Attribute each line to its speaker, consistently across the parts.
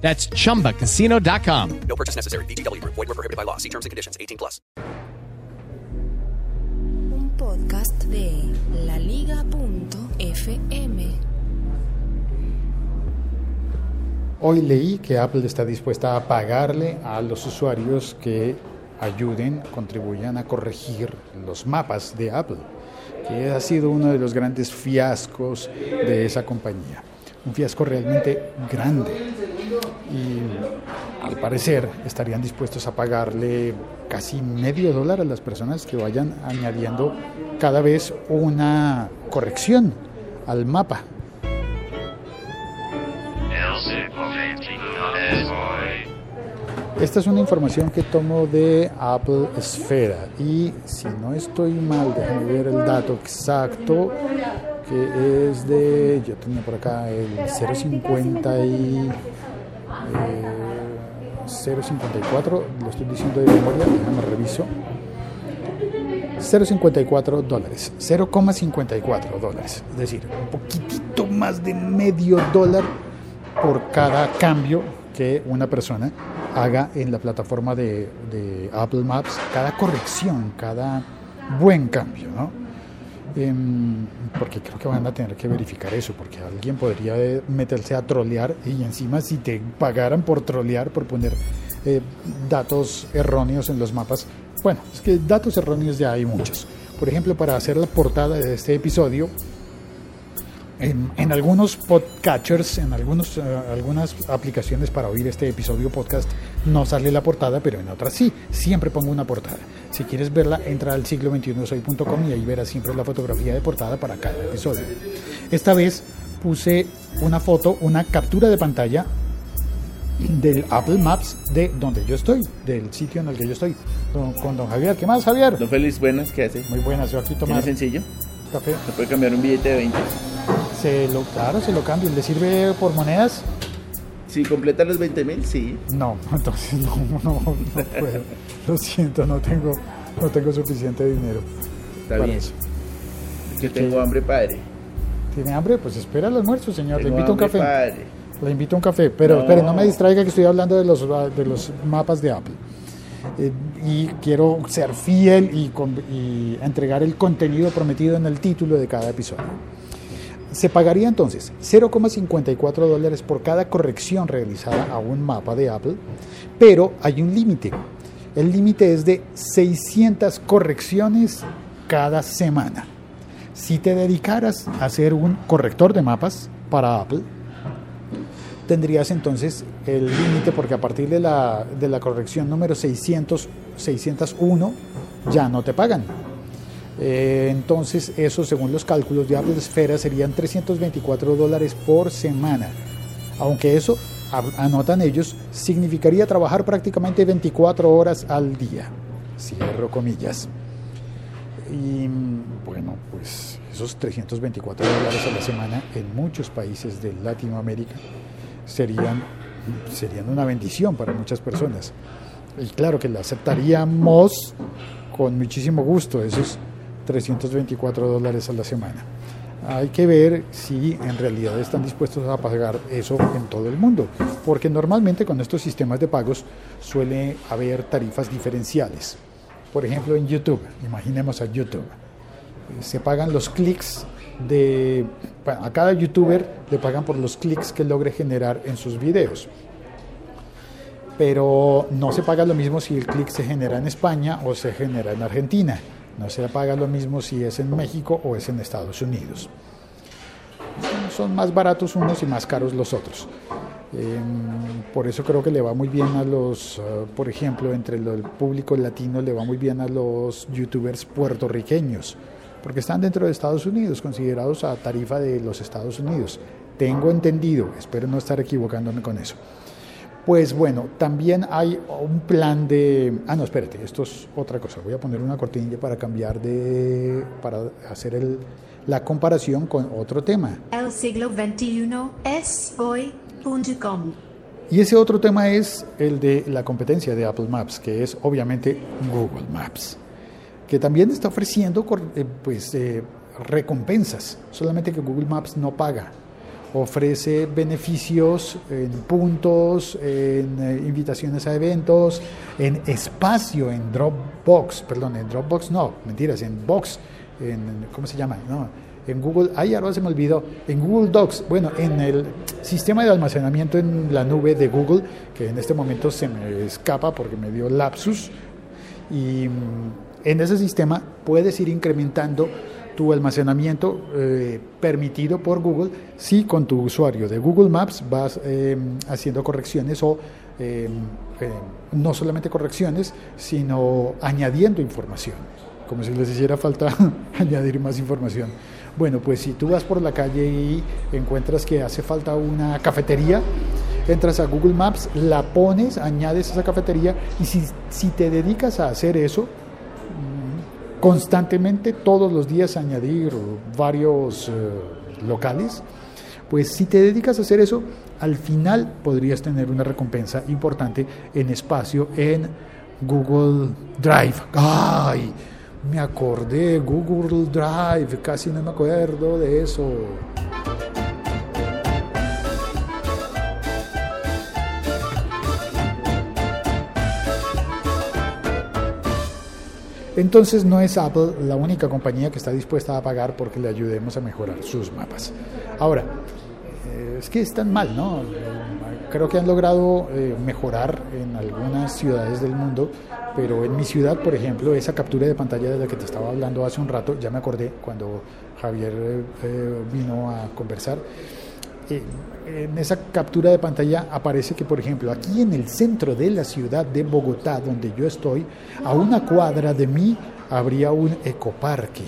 Speaker 1: That's chumbacasino.com.
Speaker 2: No purchase necessary. BGW. Void were prohibited by law. See terms and conditions. 18 plus.
Speaker 3: Un podcast de laliga.fm.
Speaker 4: Hoy leí que Apple está dispuesta a pagarle a los usuarios que ayuden, contribuyan a corregir los mapas de Apple, que ha sido uno de los grandes fiascos de esa compañía. Un fiasco realmente grande. Y al parecer estarían dispuestos a pagarle casi medio dólar a las personas que vayan añadiendo cada vez una corrección al mapa. Esta es una información que tomo de Apple Esfera y si no estoy mal, déjenme ver el dato exacto que es de, yo tenía por acá el 050 y 054, lo estoy diciendo de memoria, déjame reviso. 0,54 dólares, 0,54 dólares, es decir, un poquitito más de medio dólar por cada cambio que una persona haga en la plataforma de Apple Maps, cada corrección, cada buen cambio, ¿no? Em, porque creo que van a tener que verificar eso, porque alguien podría eh, meterse a trolear y encima si te pagaran por trolear, por poner eh, datos erróneos en los mapas, bueno, es que datos erróneos ya hay muchos. Por ejemplo, para hacer la portada de este episodio, en, en, algunos podcatchers, en algunos, uh, algunas aplicaciones para oír este episodio podcast, no sale la portada, pero en otras sí. Siempre pongo una portada. Si quieres verla, entra al siglo 21 soy.com y ahí verás siempre la fotografía de portada para cada episodio. Esta vez puse una foto, una captura de pantalla del Apple Maps de donde yo estoy, del sitio en el que yo estoy, con, con don Javier. ¿Qué más, Javier?
Speaker 5: Don Félix, buenas, ¿qué hace?
Speaker 4: Muy buenas, yo aquí
Speaker 5: ¿Tiene
Speaker 4: tomando
Speaker 5: sencillo?
Speaker 4: café.
Speaker 5: ¿Se puede cambiar un billete de 20?
Speaker 4: Se lo, claro, se lo cambio. ¿Le sirve por monedas?
Speaker 5: Si completa los 20 mil, sí.
Speaker 4: No, entonces no, no, no puedo. Lo siento, no tengo, no tengo suficiente dinero.
Speaker 5: Está
Speaker 4: para
Speaker 5: bien.
Speaker 4: eso.
Speaker 5: Es que tengo hambre, padre.
Speaker 4: ¿Tiene hambre? Pues espera el almuerzo, señor. Le invito a un café.
Speaker 5: padre.
Speaker 4: Le invito a un café. Pero
Speaker 5: No.
Speaker 4: espere, no me distraiga que estoy hablando de los, de los mapas de Apple. Eh, y quiero ser fiel y, con- y entregar el contenido prometido en el título de cada episodio. Se pagaría entonces 0,54 dólares por cada corrección realizada a un mapa de Apple, pero hay un límite. El límite es de 600 correcciones cada semana. Si te dedicaras a ser un corrector de mapas para Apple, tendrías entonces el límite porque a partir de la, de la corrección número 600, 601 ya no te pagan. Eh, entonces eso según los cálculos de Esfera serían 324 dólares por semana. Aunque eso, anotan ellos, significaría trabajar prácticamente 24 horas al día. Cierro comillas. Y bueno, pues esos 324 dólares a la semana en muchos países de Latinoamérica serían, serían una bendición para muchas personas. Y claro que la aceptaríamos con muchísimo gusto, esos 324 dólares a la semana. Hay que ver si en realidad están dispuestos a pagar eso en todo el mundo, porque normalmente con estos sistemas de pagos suele haber tarifas diferenciales. Por ejemplo, en YouTube, imaginemos a YouTube, se pagan los clics de a cada youtuber le pagan por los clics que logre generar en sus videos. pero no se paga lo mismo si el clic se genera en España o se genera en Argentina. No se paga lo mismo si es en México o es en Estados Unidos. Son más baratos unos y más caros los otros. Eh, por eso creo que le va muy bien a los, uh, por ejemplo, entre el público latino le va muy bien a los youtubers puertorriqueños, porque están dentro de Estados Unidos, considerados a tarifa de los Estados Unidos. Tengo entendido, espero no estar equivocándome con eso. Pues bueno, también hay un plan de... Ah, no, espérate, esto es otra cosa. Voy a poner una cortinilla para cambiar de... para hacer el- la comparación con otro tema.
Speaker 6: El siglo XXI es hoy.com.
Speaker 4: Y ese otro tema es el de la competencia de Apple Maps, que es obviamente Google Maps, que también está ofreciendo eh, pues, eh, recompensas, solamente que Google Maps no paga. Ofrece beneficios en puntos, en eh, invitaciones a eventos, en espacio, en Dropbox, perdón, en Dropbox no, mentiras, en Box, en, ¿cómo se llama? No, en Google, ay, ahora se me olvidó, en Google Docs, bueno, en el sistema de almacenamiento en la nube de Google, que en este momento se me escapa porque me dio lapsus, y mm, en ese sistema puedes ir incrementando tu almacenamiento eh, permitido por Google si con tu usuario de Google Maps vas eh, haciendo correcciones o eh, no solamente correcciones, sino añadiendo información, como si les hiciera falta añadir más información. Bueno, pues si tú vas por la calle y encuentras que hace falta una cafetería, entras a Google Maps, la pones, añades esa cafetería y si, si te dedicas a hacer eso, constantemente, todos los días añadir varios eh, locales, pues si te dedicas a hacer eso, al final podrías tener una recompensa importante en espacio en Google Drive. ¡Ay! Me acordé, Google Drive, casi no me acuerdo de eso. Entonces no es Apple la única compañía que está dispuesta a pagar porque le ayudemos a mejorar sus mapas. Ahora, eh, es que están mal, ¿no? Creo que han logrado eh, mejorar en algunas ciudades del mundo, pero en mi ciudad, por ejemplo, esa captura de pantalla de la que te estaba hablando hace un rato, ya me acordé cuando Javier eh, vino a conversar. En esa captura de pantalla aparece que, por ejemplo, aquí en el centro de la ciudad de Bogotá, donde yo estoy, a una cuadra de mí habría un ecoparque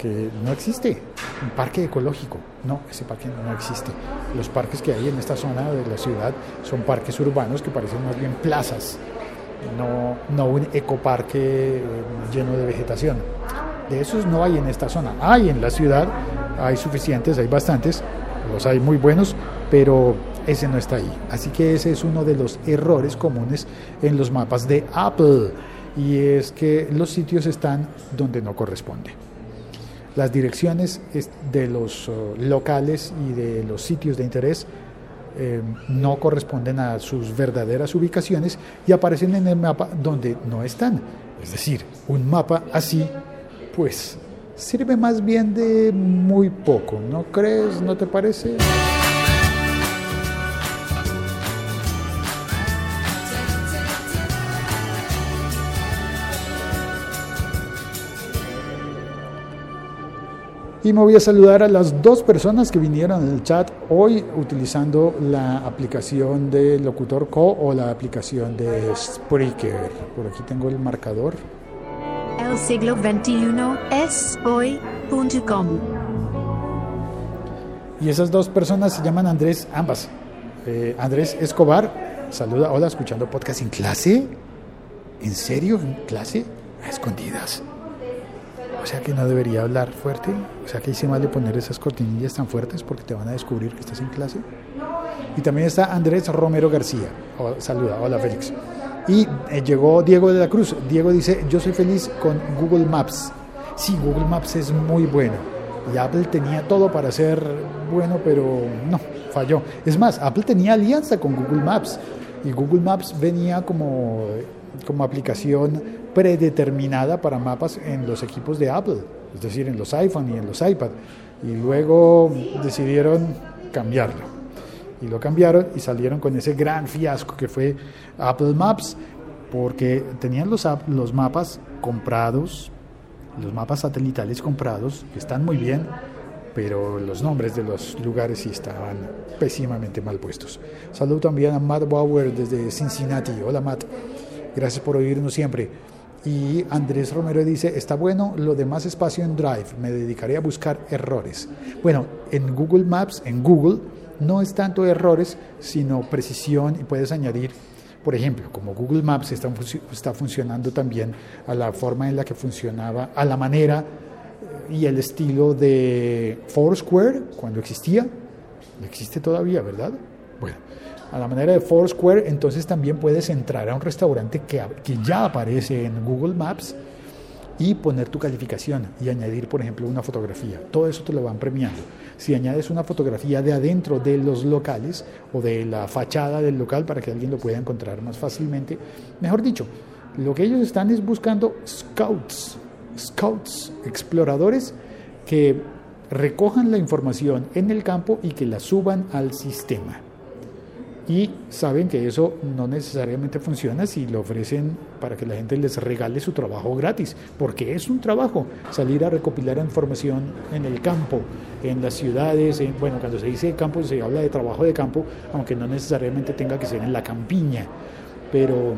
Speaker 4: que no existe, un parque ecológico. No, ese parque no existe. Los parques que hay en esta zona de la ciudad son parques urbanos que parecen más bien plazas, no, no un ecoparque eh, lleno de vegetación. De esos no hay en esta zona. Hay en la ciudad, hay suficientes, hay bastantes, los hay muy buenos, pero ese no está ahí. Así que ese es uno de los errores comunes en los mapas de Apple. Y es que los sitios están donde no corresponde. Las direcciones es- de los uh, locales y de los sitios de interés eh, no corresponden a sus verdaderas ubicaciones y aparecen en el mapa donde no están. Es decir, un mapa así, pues, sirve más bien de muy poco, ¿no crees? ¿No te parece? Y me voy a saludar a las dos personas que vinieron en el chat hoy utilizando la aplicación de Locutor Co o la aplicación de Spreaker. Por aquí tengo el marcador.
Speaker 6: El siglo XXI es hoy.com.
Speaker 4: Y esas dos personas se llaman Andrés, ambas. Eh, Andrés Escobar, saluda, hola, escuchando podcast en clase. ¿En serio? ¿En clase? A escondidas. O sea que no debería hablar fuerte. O sea que hice mal de poner esas cortinillas tan fuertes porque te van a descubrir que estás en clase. Y también está Andrés Romero García. Oh, saluda, hola Félix. Y eh, llegó Diego de la Cruz. Diego dice, yo soy feliz con Google Maps. Sí, Google Maps es muy bueno. Y Apple tenía todo para ser bueno, pero no, falló. Es más, Apple tenía alianza con Google Maps. Y Google Maps venía como, como aplicación predeterminada para mapas en los equipos de Apple. Es decir, en los iPhone y en los iPad. Y luego decidieron cambiarlo y lo cambiaron y salieron con ese gran fiasco que fue Apple Maps, porque tenían los, los mapas comprados, los mapas satelitales comprados, que están muy bien, pero los nombres de los lugares sí estaban pésimamente mal puestos. Saludo también a Matt Bauer desde Cincinnati. Hola Matt, gracias por oírnos siempre. Y Andrés Romero dice, está bueno lo de más espacio en Drive, me dedicaré a buscar errores. Bueno, en Google Maps, en Google, no es tanto errores, sino precisión y puedes añadir, por ejemplo, como Google Maps está, funci- está funcionando también a la forma en la que funcionaba, a la manera y el estilo de Foursquare cuando existía, existe todavía, ¿verdad? Bueno, a la manera de Foursquare, entonces también puedes entrar a un restaurante que, que ya aparece en Google Maps y poner tu calificación y añadir, por ejemplo, una fotografía. Todo eso te lo van premiando. Si añades una fotografía de adentro de los locales o de la fachada del local para que alguien lo pueda encontrar más fácilmente, mejor dicho, lo que ellos están es buscando scouts, scouts, exploradores que recojan la información en el campo y que la suban al sistema y saben que eso no necesariamente funciona si lo ofrecen para que la gente les regale su trabajo gratis, porque es un trabajo salir a recopilar información en el campo, en las ciudades, en- bueno, cuando se dice campo se habla de trabajo de campo, aunque no necesariamente tenga que ser en la campiña, pero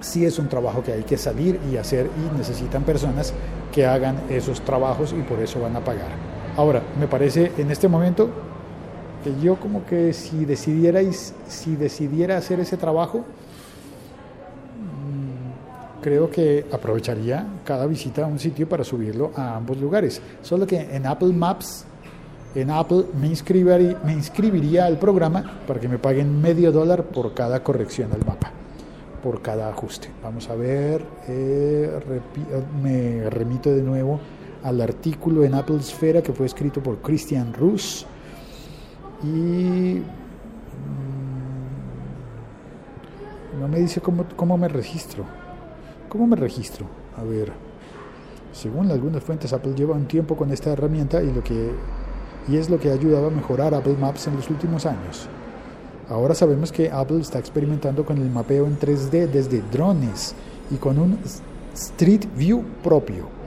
Speaker 4: sí es un trabajo que hay que salir y hacer y necesitan personas que hagan esos trabajos y por eso van a pagar. Ahora, me parece en este momento que yo como que si decidierais, si decidiera hacer ese trabajo, mm, creo que aprovecharía cada visita a un sitio para subirlo a ambos lugares. Solo que en Apple Maps, en Apple me inscribiría, me inscribiría al programa para que me paguen medio dólar por cada corrección al mapa, por cada ajuste. Vamos a ver, eh, eh, me remito de nuevo al artículo en Apple Esfera que fue escrito por Christian Rus y mm, no me dice cómo, cómo me registro. ¿Cómo me registro? A ver, según algunas fuentes, Apple lleva un tiempo con esta herramienta y, lo que, y es lo que ha ayudado a mejorar Apple Maps en los últimos años. Ahora sabemos que Apple está experimentando con el mapeo en 3D desde drones y con un Street View propio.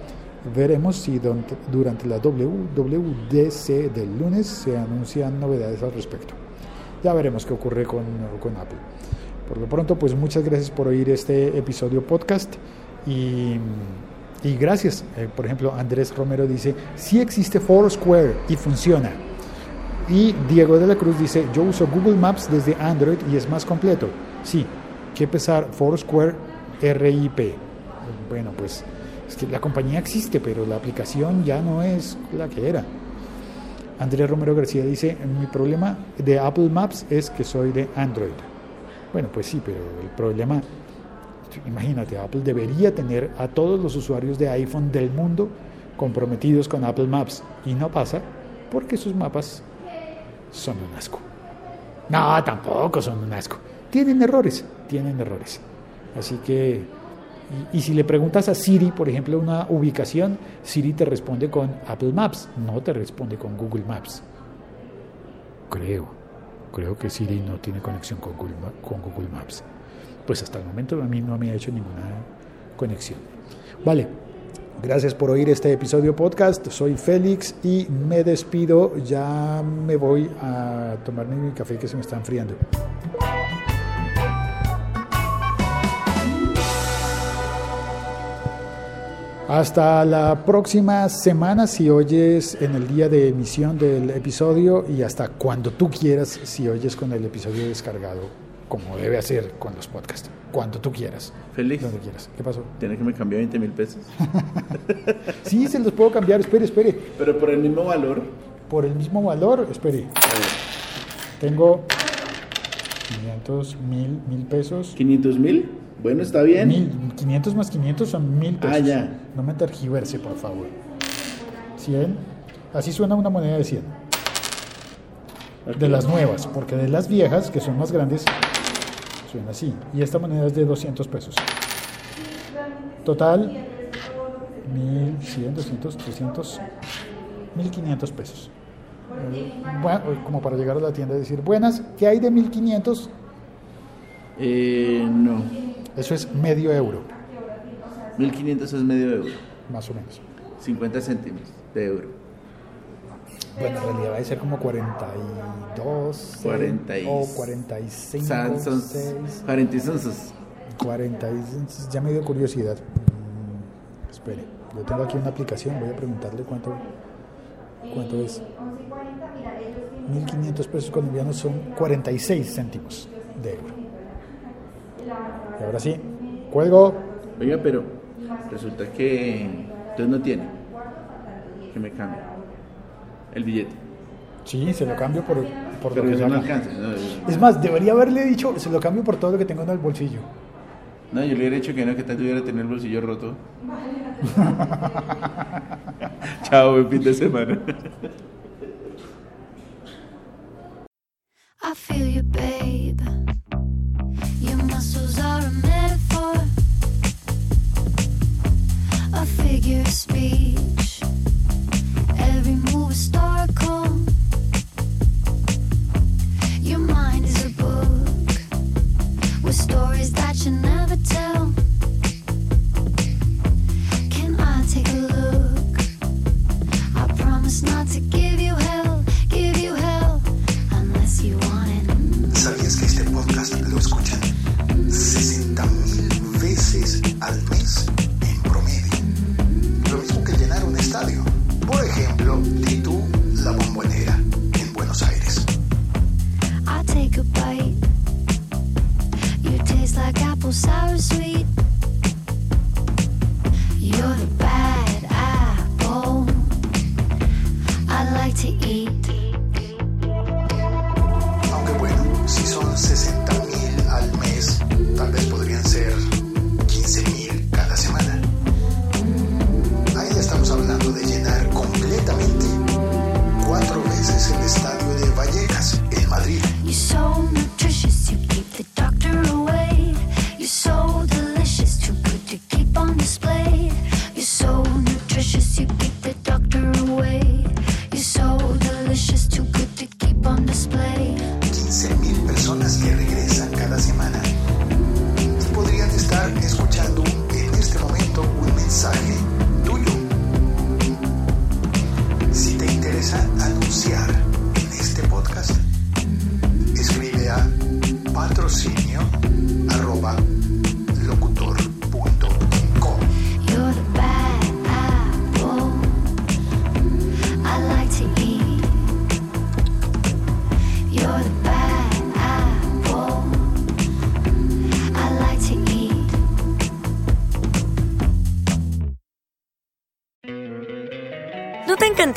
Speaker 4: Veremos si durante la WWDC del lunes se anuncian novedades al respecto. Ya veremos qué ocurre con, con Apple. Por lo pronto, pues muchas gracias por oír este episodio podcast y, y gracias. Eh, por ejemplo, Andrés Romero dice, sí existe Foursquare y funciona. Y Diego de la Cruz dice, yo uso Google Maps desde Android y es más completo. Sí, que pesar Foursquare RIP. Bueno, pues es que la compañía existe, pero la aplicación ya no es la que era. Andrés Romero García dice, mi problema de Apple Maps es que soy de Android. Bueno, pues sí, pero el problema, imagínate, Apple debería tener a todos los usuarios de iPhone del mundo comprometidos con Apple Maps y no pasa porque sus mapas son un asco. No, tampoco son un asco. Tienen errores, tienen errores. Así que, y, si le preguntas a Siri, por ejemplo, una ubicación, Siri te responde con Apple Maps, no te responde con Google Maps. Creo, creo que Siri no tiene conexión con Google, con Google Maps. Pues hasta el momento a mí no me ha hecho ninguna conexión. Vale, Gracias por oír este episodio podcast. Soy Félix y me despido. Ya me voy a tomarme mi café que se me está enfriando. Hasta la próxima semana si oyes en el día de emisión del episodio y hasta cuando tú quieras si oyes con el episodio descargado, como debe hacer con los podcasts. Cuando tú quieras.
Speaker 5: Félix,
Speaker 4: Donde quieras. ¿Qué pasó?
Speaker 5: tiene que me cambiar 20 mil pesos.
Speaker 4: Sí, se los puedo cambiar. Espere, espere.
Speaker 5: Pero por el mismo valor.
Speaker 4: por el mismo valor, espere, tengo 500, mil, mil pesos.
Speaker 5: 500 mil. Bueno, está bien.
Speaker 4: Mil, 500 más 500 son mil pesos.
Speaker 5: Ah, ya.
Speaker 4: No me tergiverse, por favor. 100. Así suena una moneda de 100.
Speaker 5: Ok.
Speaker 4: De las nuevas, porque de las viejas, que son más grandes, suena así. Y esta moneda es de 200 pesos. Total, 1100, 200, 300, 1500 pesos. Eh, bueno, como para llegar a la tienda y decir, buenas, ¿qué hay de 1500?
Speaker 5: Eh, no.
Speaker 4: Eso es medio euro,
Speaker 5: 1500 es medio euro.
Speaker 4: más o menos.
Speaker 5: 50 céntimos de euro.
Speaker 4: Bueno, en realidad va a ser como 42
Speaker 5: 40 y-
Speaker 4: o 45,
Speaker 5: San- son
Speaker 4: 6,
Speaker 5: 40 y sonsos.
Speaker 4: 46. Ya me dio curiosidad. Mm, espere, yo tengo aquí una aplicación, voy a preguntarle cuánto, cuánto es. 1500 pesos colombianos son 46 céntimos de euro. Y ahora sí, cuelgo.
Speaker 5: Oiga, pero resulta que entonces no tiene. Que me cambie el billete.
Speaker 4: Sí, se lo cambio por, por lo que
Speaker 5: eso no alcanza. No,
Speaker 4: Es más, debería haberle dicho, se lo cambio por todo lo que tengo en el bolsillo.
Speaker 5: no, yo le hubiera dicho que no, que tal tuviera tener el bolsillo roto. Chao, buen fin de semana.
Speaker 7: Sour sweet.